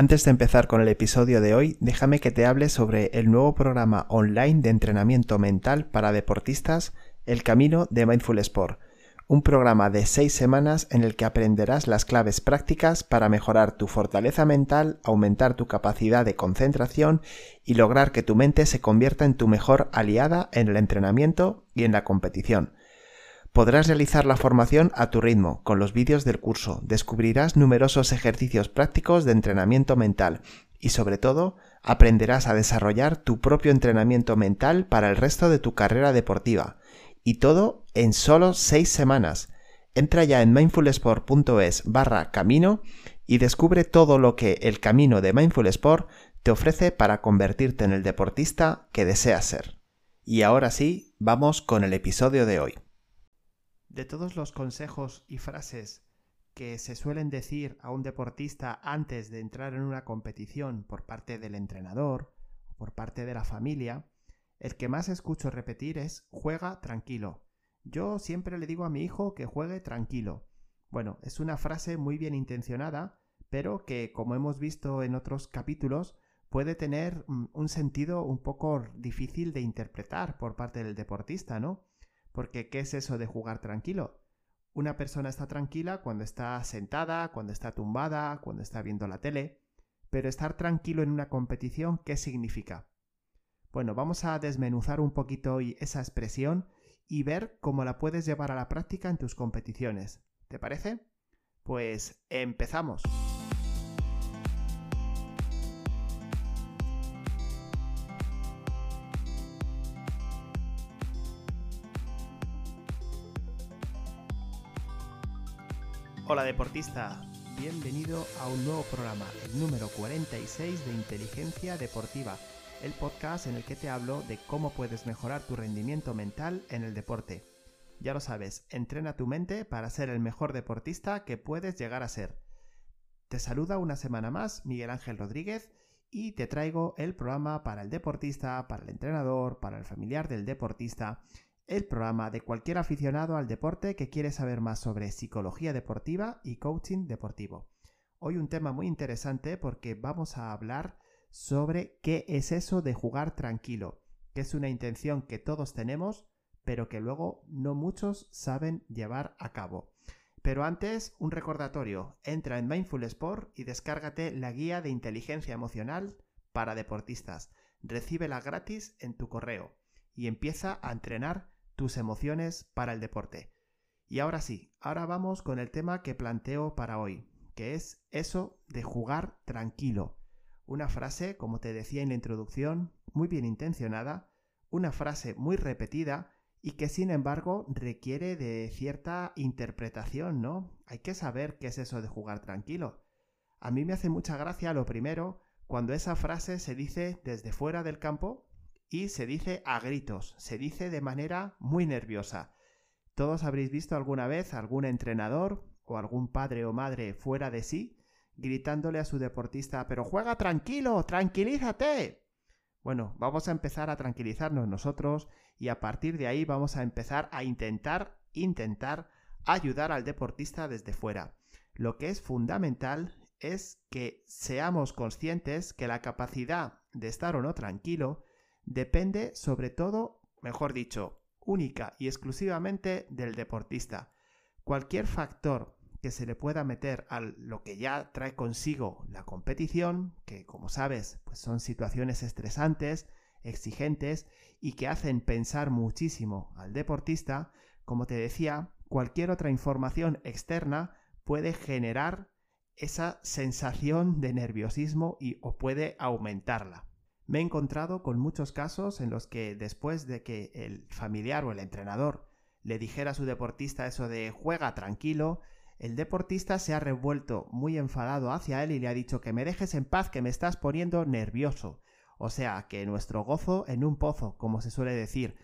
Antes de empezar con el episodio de hoy, déjame que te hable sobre el nuevo programa online de entrenamiento mental para deportistas, El Camino de Mindful Sport, un programa de seis semanas en el que aprenderás las claves prácticas para mejorar tu fortaleza mental, aumentar tu capacidad de concentración y lograr que tu mente se convierta en tu mejor aliada en el entrenamiento y en la competición. Podrás realizar la formación a tu ritmo, con los vídeos del curso, descubrirás numerosos ejercicios prácticos de entrenamiento mental y sobre todo aprenderás a desarrollar tu propio entrenamiento mental para el resto de tu carrera deportiva. Y todo en solo 6 semanas. Entra ya en mindfulsport.es barra camino y descubre todo lo que el camino de Mindful Sport te ofrece para convertirte en el deportista que deseas ser. Y ahora sí, vamos con el episodio de hoy. De todos los consejos y frases que se suelen decir a un deportista antes de entrar en una competición por parte del entrenador o por parte de la familia, el que más escucho repetir es juega tranquilo. Yo siempre le digo a mi hijo que juegue tranquilo. Bueno, es una frase muy bien intencionada, pero que, como hemos visto en otros capítulos, puede tener mm, un sentido un poco difícil de interpretar por parte del deportista, ¿no? Porque ¿qué es eso de jugar tranquilo? Una persona está tranquila cuando está sentada, cuando está tumbada, cuando está viendo la tele, pero estar tranquilo en una competición, ¿qué significa? Bueno, vamos a desmenuzar un poquito hoy esa expresión y ver cómo la puedes llevar a la práctica en tus competiciones. ¿Te parece? Pues empezamos. Hola deportista, bienvenido a un nuevo programa, el número 46 de Inteligencia Deportiva, el podcast en el que te hablo de cómo puedes mejorar tu rendimiento mental en el deporte. Ya lo sabes, entrena tu mente para ser el mejor deportista que puedes llegar a ser. Te saluda una semana más Miguel Ángel Rodríguez y te traigo el programa para el deportista, para el entrenador, para el familiar del deportista el programa de cualquier aficionado al deporte que quiere saber más sobre psicología deportiva y coaching deportivo. Hoy un tema muy interesante porque vamos a hablar sobre qué es eso de jugar tranquilo, que es una intención que todos tenemos, pero que luego no muchos saben llevar a cabo. Pero antes, un recordatorio, entra en Mindful Sport y descárgate la guía de inteligencia emocional para deportistas. Recíbela gratis en tu correo y empieza a entrenar tus emociones para el deporte. Y ahora sí, ahora vamos con el tema que planteo para hoy, que es eso de jugar tranquilo. Una frase, como te decía en la introducción, muy bien intencionada, una frase muy repetida y que sin embargo requiere de cierta interpretación, ¿no? Hay que saber qué es eso de jugar tranquilo. A mí me hace mucha gracia lo primero cuando esa frase se dice desde fuera del campo y se dice a gritos, se dice de manera muy nerviosa. Todos habréis visto alguna vez algún entrenador o algún padre o madre fuera de sí gritándole a su deportista, pero juega tranquilo, tranquilízate. Bueno, vamos a empezar a tranquilizarnos nosotros y a partir de ahí vamos a empezar a intentar, intentar ayudar al deportista desde fuera. Lo que es fundamental es que seamos conscientes que la capacidad de estar o no tranquilo depende sobre todo, mejor dicho, única y exclusivamente del deportista. Cualquier factor que se le pueda meter a lo que ya trae consigo la competición, que como sabes, pues son situaciones estresantes, exigentes y que hacen pensar muchísimo al deportista, como te decía, cualquier otra información externa puede generar esa sensación de nerviosismo y o puede aumentarla. Me he encontrado con muchos casos en los que después de que el familiar o el entrenador le dijera a su deportista eso de juega tranquilo, el deportista se ha revuelto muy enfadado hacia él y le ha dicho que me dejes en paz, que me estás poniendo nervioso. O sea, que nuestro gozo en un pozo, como se suele decir,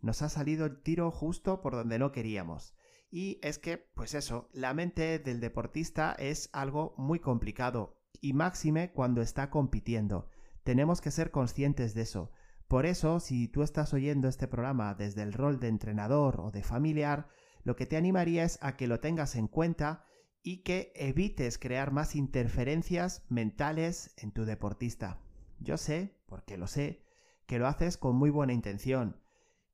nos ha salido el tiro justo por donde no queríamos. Y es que, pues eso, la mente del deportista es algo muy complicado, y máxime cuando está compitiendo. Tenemos que ser conscientes de eso. Por eso, si tú estás oyendo este programa desde el rol de entrenador o de familiar, lo que te animaría es a que lo tengas en cuenta y que evites crear más interferencias mentales en tu deportista. Yo sé, porque lo sé, que lo haces con muy buena intención,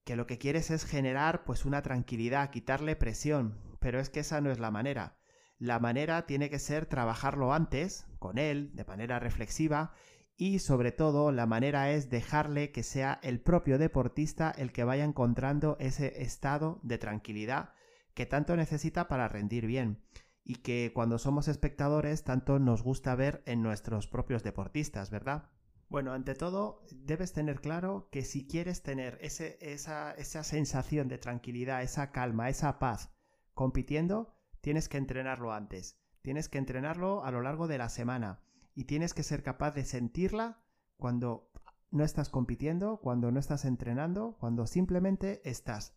que lo que quieres es generar pues una tranquilidad, quitarle presión, pero es que esa no es la manera. La manera tiene que ser trabajarlo antes, con él, de manera reflexiva, y sobre todo la manera es dejarle que sea el propio deportista el que vaya encontrando ese estado de tranquilidad que tanto necesita para rendir bien y que cuando somos espectadores tanto nos gusta ver en nuestros propios deportistas, ¿verdad? Bueno, ante todo, debes tener claro que si quieres tener ese, esa, esa sensación de tranquilidad, esa calma, esa paz compitiendo, tienes que entrenarlo antes. Tienes que entrenarlo a lo largo de la semana y tienes que ser capaz de sentirla cuando no estás compitiendo, cuando no estás entrenando, cuando simplemente estás.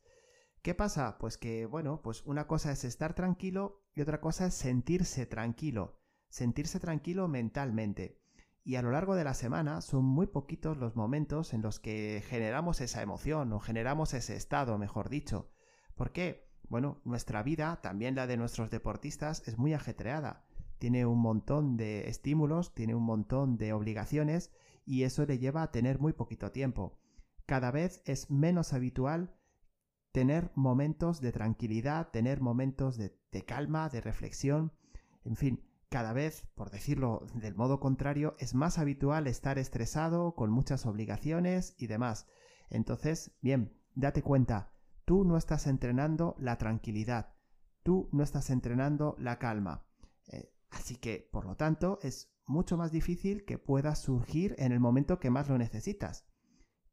¿Qué pasa? Pues que, bueno, pues una cosa es estar tranquilo y otra cosa es sentirse tranquilo, sentirse tranquilo mentalmente. Y a lo largo de la semana son muy poquitos los momentos en los que generamos esa emoción o generamos ese estado, mejor dicho. ¿Por qué? Bueno, nuestra vida, también la de nuestros deportistas, es muy ajetreada. Tiene un montón de estímulos, tiene un montón de obligaciones y eso le lleva a tener muy poquito tiempo. Cada vez es menos habitual tener momentos de tranquilidad, tener momentos de, calma, de reflexión, en fin, cada vez, por decirlo del modo contrario, es más habitual estar estresado, con muchas obligaciones y demás. Entonces, bien, date cuenta, tú no estás entrenando la tranquilidad, tú no estás entrenando la calma. Así que, por lo tanto, es mucho más difícil que puedas surgir en el momento que más lo necesitas,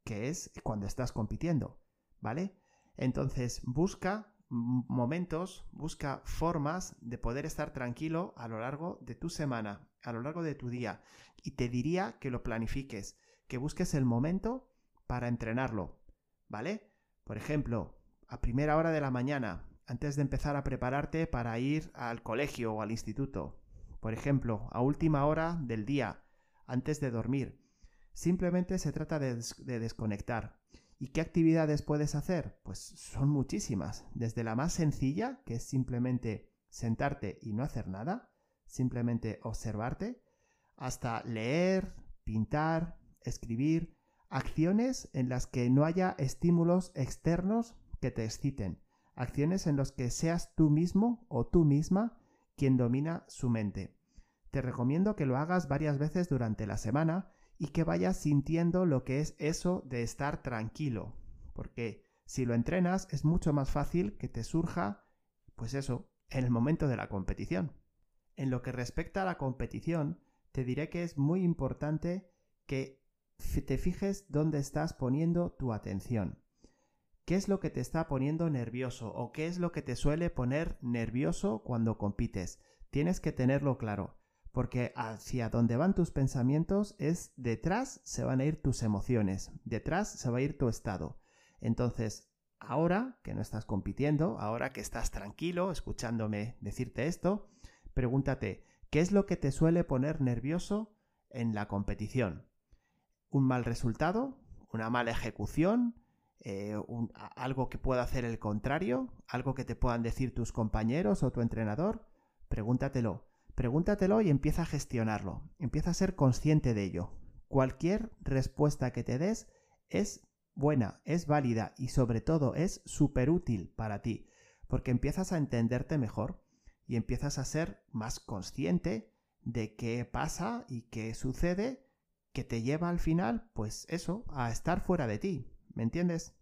que es cuando estás compitiendo, ¿vale? Entonces, busca momentos, busca formas de poder estar tranquilo a lo largo de tu semana, a lo largo de tu día. Y te diría que lo planifiques, que busques el momento para entrenarlo, ¿vale? Por ejemplo, a primera hora de la mañana, antes de empezar a prepararte para ir al colegio o al instituto. Por ejemplo, a última hora del día, antes de dormir. Simplemente se trata de, de desconectar. ¿Y qué actividades puedes hacer? Pues son muchísimas. Desde la más sencilla, que es simplemente sentarte y no hacer nada, simplemente observarte, hasta leer, pintar, escribir, acciones en las que no haya estímulos externos que te exciten, acciones en las que seas tú mismo o tú misma quien domina su mente. Te recomiendo que lo hagas varias veces durante la semana y que vayas sintiendo lo que es eso de estar tranquilo. Porque si lo entrenas es mucho más fácil que te surja, pues eso, en el momento de la competición. En lo que respecta a la competición, te diré que es muy importante que te fijes dónde estás poniendo tu atención. ¿Qué es lo que te está poniendo nervioso o qué es lo que te suele poner nervioso cuando compites? Tienes que tenerlo claro porque hacia donde van tus pensamientos es detrás se van a ir tus emociones, detrás se va a ir tu estado. Entonces, ahora que no estás compitiendo, ahora que estás tranquilo escuchándome decirte esto, pregúntate, ¿qué es lo que te suele poner nervioso en la competición? ¿Un mal resultado? ¿Una mala ejecución? Eh, ¿Algo que pueda hacer el contrario? ¿Algo que te puedan decir tus compañeros o tu entrenador? Pregúntatelo. Pregúntatelo y empieza a gestionarlo, empieza a ser consciente de ello. Cualquier respuesta que te des es buena, es válida y sobre todo es súper útil para ti, porque empiezas a entenderte mejor y empiezas a ser más consciente de qué pasa y qué sucede que te lleva al final, pues eso, a estar fuera de ti. ¿Me entiendes?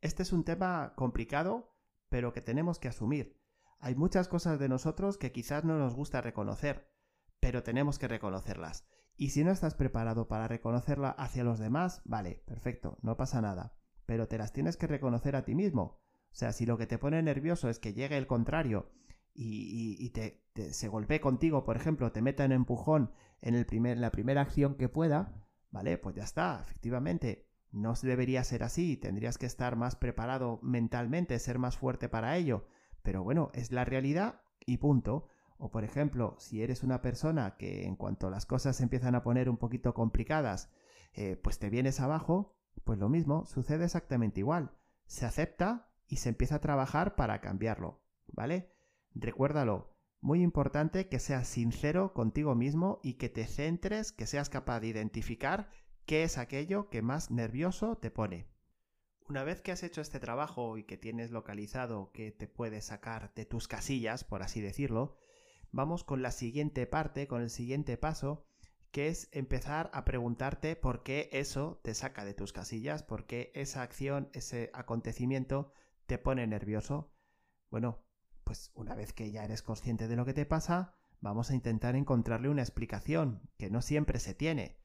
Este es un tema complicado, pero que tenemos que asumir. Hay muchas cosas de nosotros que quizás no nos gusta reconocer, pero tenemos que reconocerlas. Y si no estás preparado para reconocerla hacia los demás, vale, perfecto, no pasa nada. Pero te las tienes que reconocer a ti mismo. O sea, si lo que te pone nervioso es que llegue el contrario y, te, se golpee contigo, por ejemplo, te meta en empujón en la primera acción que pueda, vale, pues ya está, efectivamente. No debería ser así, tendrías que estar más preparado mentalmente, ser más fuerte para ello. Pero bueno, es la realidad y punto. O por ejemplo, si eres una persona que en cuanto las cosas se empiezan a poner un poquito complicadas, eh, pues te vienes abajo, pues lo mismo, sucede exactamente igual. Se acepta y se empieza a trabajar para cambiarlo, ¿vale? Recuérdalo, Muy importante que seas sincero contigo mismo y que te centres, que seas capaz de identificar qué es aquello que más nervioso te pone. Una vez que has hecho este trabajo y que tienes localizado que te puede sacar de tus casillas, por así decirlo, vamos con la siguiente parte, con el siguiente paso, que es empezar a preguntarte por qué eso te saca de tus casillas, por qué esa acción, ese acontecimiento te pone nervioso. Bueno, pues una vez que ya eres consciente de lo que te pasa, vamos a intentar encontrarle una explicación, que no siempre se tiene.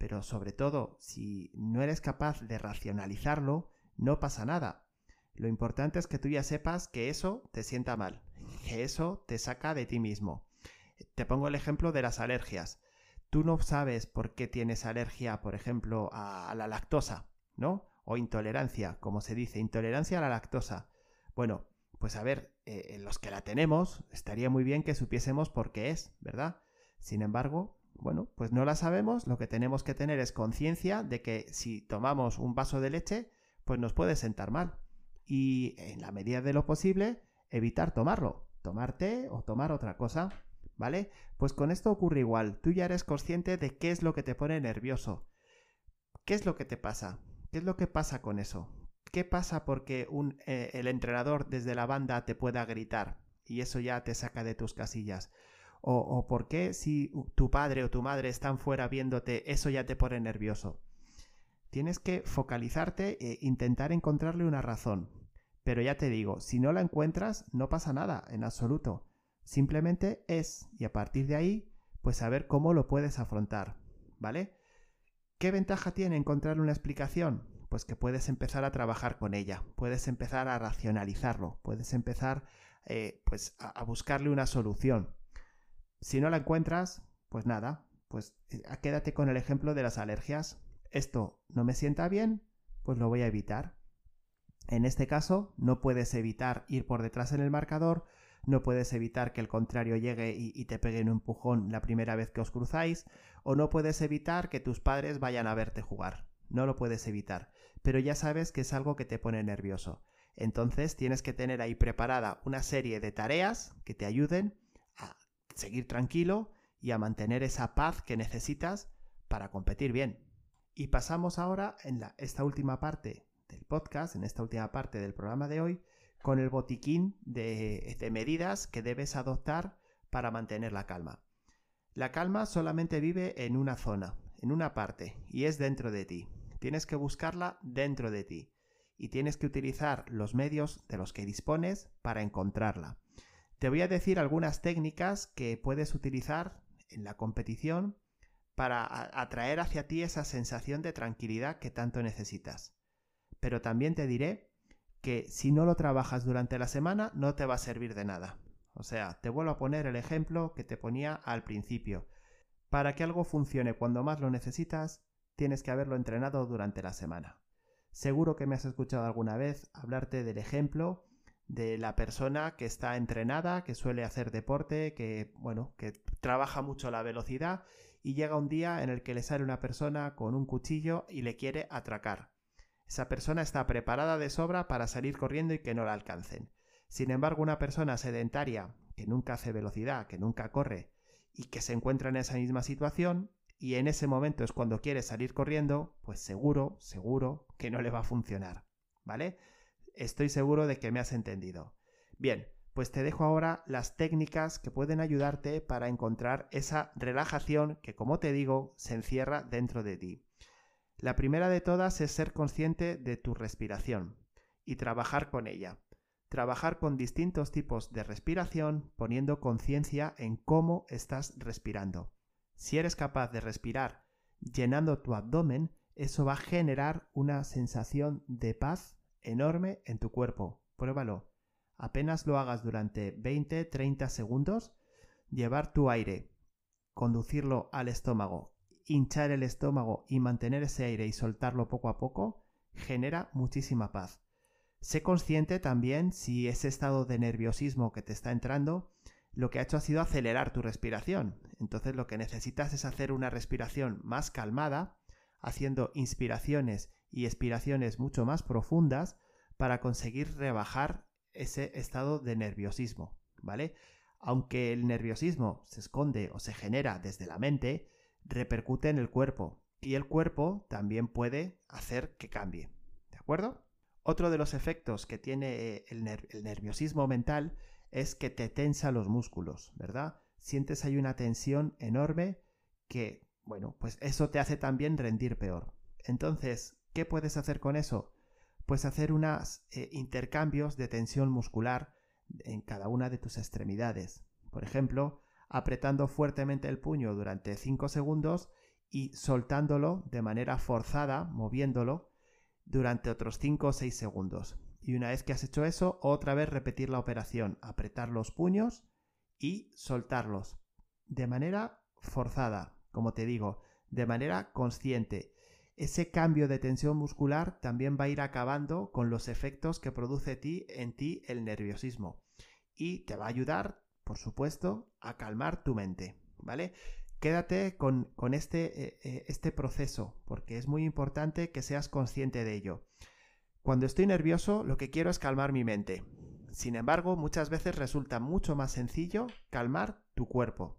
Pero sobre todo, si no eres capaz de racionalizarlo, no pasa nada. Lo importante es que tú ya sepas que eso te sienta mal, que eso te saca de ti mismo. Te pongo el ejemplo de las alergias tú no sabes por qué tienes alergia, por ejemplo, a, la lactosa, ¿no? O intolerancia, como se dice, intolerancia a la lactosa. Bueno, pues a ver, eh, en los que la tenemos, estaría muy bien que supiésemos por qué es, ¿verdad? Sin embargo, bueno, pues no la sabemos, lo que tenemos que tener es conciencia de que si tomamos un vaso de leche, pues nos puede sentar mal. Y en la medida de lo posible, evitar tomarlo, tomar té o tomar otra cosa. ¿vale? Pues con esto ocurre igual, tú ya eres consciente de qué es lo que te pone nervioso. ¿Qué es lo que te pasa? ¿Qué es lo que pasa con eso? ¿Qué pasa porque un, eh, el entrenador desde la banda te pueda gritar y eso ya te saca de tus casillas? O, por qué si tu padre o tu madre están fuera viéndote, eso ya te pone nervioso. Tienes que focalizarte e intentar encontrarle una razón. Pero ya te digo, si no la encuentras, no pasa nada, en absoluto. Simplemente es, y a partir de ahí, pues saber cómo lo puedes afrontar, ¿vale? ¿Qué ventaja tiene encontrar una explicación? Pues que puedes empezar a trabajar con ella, puedes empezar a racionalizarlo, puedes empezar eh, pues a, buscarle una solución. Si no la encuentras, pues nada, pues eh, quédate con el ejemplo de las alergias. Esto no me sienta bien, pues lo voy a evitar. En este caso, no puedes evitar ir por detrás en el marcador, no puedes evitar que el contrario llegue y, te pegue un empujón la primera vez que os cruzáis, o no puedes evitar que tus padres vayan a verte jugar. No lo puedes evitar, pero ya sabes que es algo que te pone nervioso. Entonces tienes que tener ahí preparada una serie de tareas que te ayuden seguir tranquilo y a mantener esa paz que necesitas para competir bien. Y pasamos ahora en esta última parte del podcast, en esta última parte del programa de hoy, con el botiquín de, medidas que debes adoptar para mantener la calma. La calma solamente vive en una zona, en una parte, y es dentro de ti. Tienes que buscarla dentro de ti y tienes que utilizar los medios de los que dispones para encontrarla. Te voy a decir algunas técnicas que puedes utilizar en la competición para atraer hacia ti esa sensación de tranquilidad que tanto necesitas. Pero también te diré que si no lo trabajas durante la semana no te va a servir de nada. O sea, te vuelvo a poner el ejemplo que te ponía al principio. Para que algo funcione cuando más lo necesitas, tienes que haberlo entrenado durante la semana. Seguro que me has escuchado alguna vez hablarte del ejemplo de la persona que está entrenada, que suele hacer deporte, que bueno, que trabaja mucho la velocidad y llega un día en el que le sale una persona con un cuchillo y le quiere atracar. Esa persona está preparada de sobra para salir corriendo y que no la alcancen. Sin embargo, una persona sedentaria, que nunca hace velocidad, que nunca corre, y que se encuentra en esa misma situación, y en ese momento es cuando quiere salir corriendo, pues seguro, seguro que no le va a funcionar. ¿Vale? Estoy seguro de que me has entendido. Bien, pues te dejo ahora las técnicas que pueden ayudarte para encontrar esa relajación que, como te digo, se encierra dentro de ti. La primera de todas es ser consciente de tu respiración y trabajar con ella. Trabajar con distintos tipos de respiración poniendo conciencia en cómo estás respirando. Si eres capaz de respirar llenando tu abdomen, eso va a generar una sensación de paz enorme en tu cuerpo. Pruébalo. Apenas lo hagas durante 20-30 segundos, llevar tu aire, conducirlo al estómago hinchar el estómago y mantener ese aire y soltarlo poco a poco genera muchísima paz. Sé consciente también si ese estado de nerviosismo que te está entrando lo que ha hecho ha sido acelerar tu respiración. Entonces lo que necesitas es hacer una respiración más calmada, haciendo inspiraciones y expiraciones mucho más profundas para conseguir rebajar ese estado de nerviosismo, ¿vale? Aunque el nerviosismo se esconde o se genera desde la mente, repercute en el cuerpo y el cuerpo también puede hacer que cambie. ¿De acuerdo? Otro de los efectos que tiene eh, el, nerviosismo mental es que te tensa los músculos, ¿verdad? Sientes ahí una tensión enorme que, bueno, pues eso te hace también rendir peor. Entonces, ¿qué puedes hacer con eso? Pues hacer unos eh, intercambios de tensión muscular en cada una de tus extremidades. Por ejemplo, apretando fuertemente el puño durante 5 segundos y soltándolo de manera forzada, moviéndolo, durante otros 5 o 6 segundos. Y una vez que has hecho eso, otra vez repetir la operación, apretar los puños y soltarlos. De manera forzada, como te digo, de manera consciente. Ese cambio de tensión muscular también va a ir acabando con los efectos que produce en ti el nerviosismo. Y te va a ayudar, por supuesto, a calmar tu mente. ¿Vale? Quédate con, este, eh, eh, este proceso, porque es muy importante que seas consciente de ello. Cuando estoy nervioso, lo que quiero es calmar mi mente. Sin embargo, muchas veces resulta mucho más sencillo calmar tu cuerpo.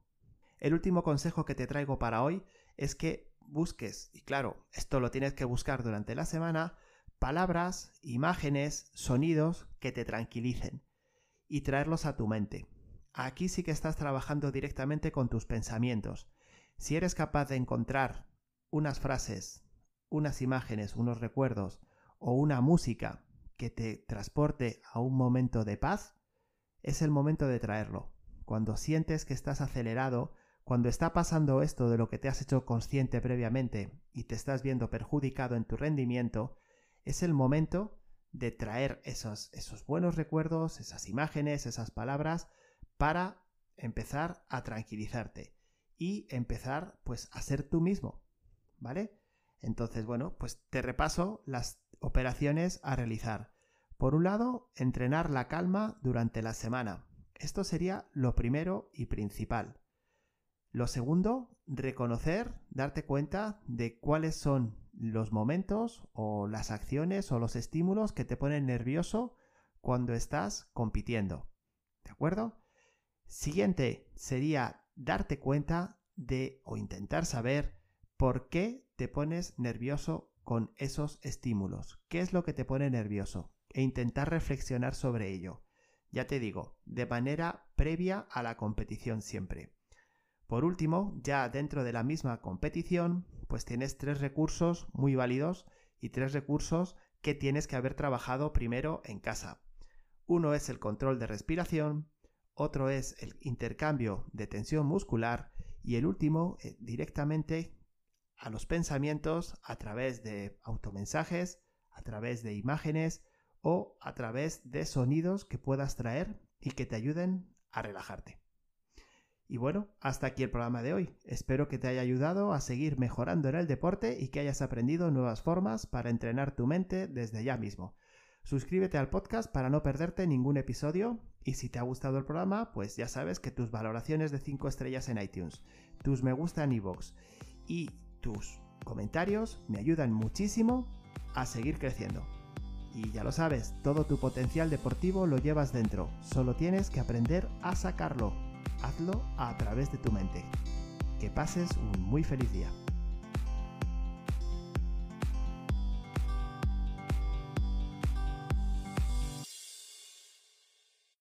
El último consejo que te traigo para hoy es que busques, y claro, esto lo tienes que buscar durante la semana, palabras, imágenes, sonidos que te tranquilicen y traerlos a tu mente. Aquí sí que estás trabajando directamente con tus pensamientos. Si eres capaz de encontrar unas frases, unas imágenes, unos recuerdos o una música que te transporte a un momento de paz, es el momento de traerlo. Cuando sientes que estás acelerado, cuando está pasando esto de lo que te has hecho consciente previamente y te estás viendo perjudicado en tu rendimiento, es el momento de traer esos, esos buenos recuerdos, esas imágenes, esas palabras para empezar a tranquilizarte y empezar pues a ser tú mismo, ¿vale? Entonces, bueno, pues te repaso las operaciones a realizar. Por un lado, entrenar la calma durante la semana. Esto sería lo primero y principal. Lo segundo, reconocer, darte cuenta de cuáles son los momentos o las acciones o los estímulos que te ponen nervioso cuando estás compitiendo. ¿De acuerdo? Siguiente sería darte cuenta de o intentar saber por qué te pones nervioso con esos estímulos. ¿Qué es lo que te pone nervioso? E intentar reflexionar sobre ello. Ya te digo, de manera previa a la competición siempre. Por último, ya dentro de la misma competición, pues tienes tres recursos muy válidos y tres recursos que tienes que haber trabajado primero en casa. Uno es el control de respiración, otro es el intercambio de tensión muscular y el último eh, directamente a los pensamientos a través de automensajes, a través de imágenes o a través de sonidos que puedas traer y que te ayuden a relajarte. Y bueno, hasta aquí el programa de hoy. Espero que te haya ayudado a seguir mejorando en el deporte y que hayas aprendido nuevas formas para entrenar tu mente desde ya mismo. Suscríbete al podcast para no perderte ningún episodio y si te ha gustado el programa, pues ya sabes que tus valoraciones de 5 estrellas en iTunes, tus me gusta en iVoox y tus comentarios me ayudan muchísimo a seguir creciendo. Y ya lo sabes, todo tu potencial deportivo lo llevas dentro, solo tienes que aprender a sacarlo. Hazlo a través de tu mente. Que pases un muy feliz día.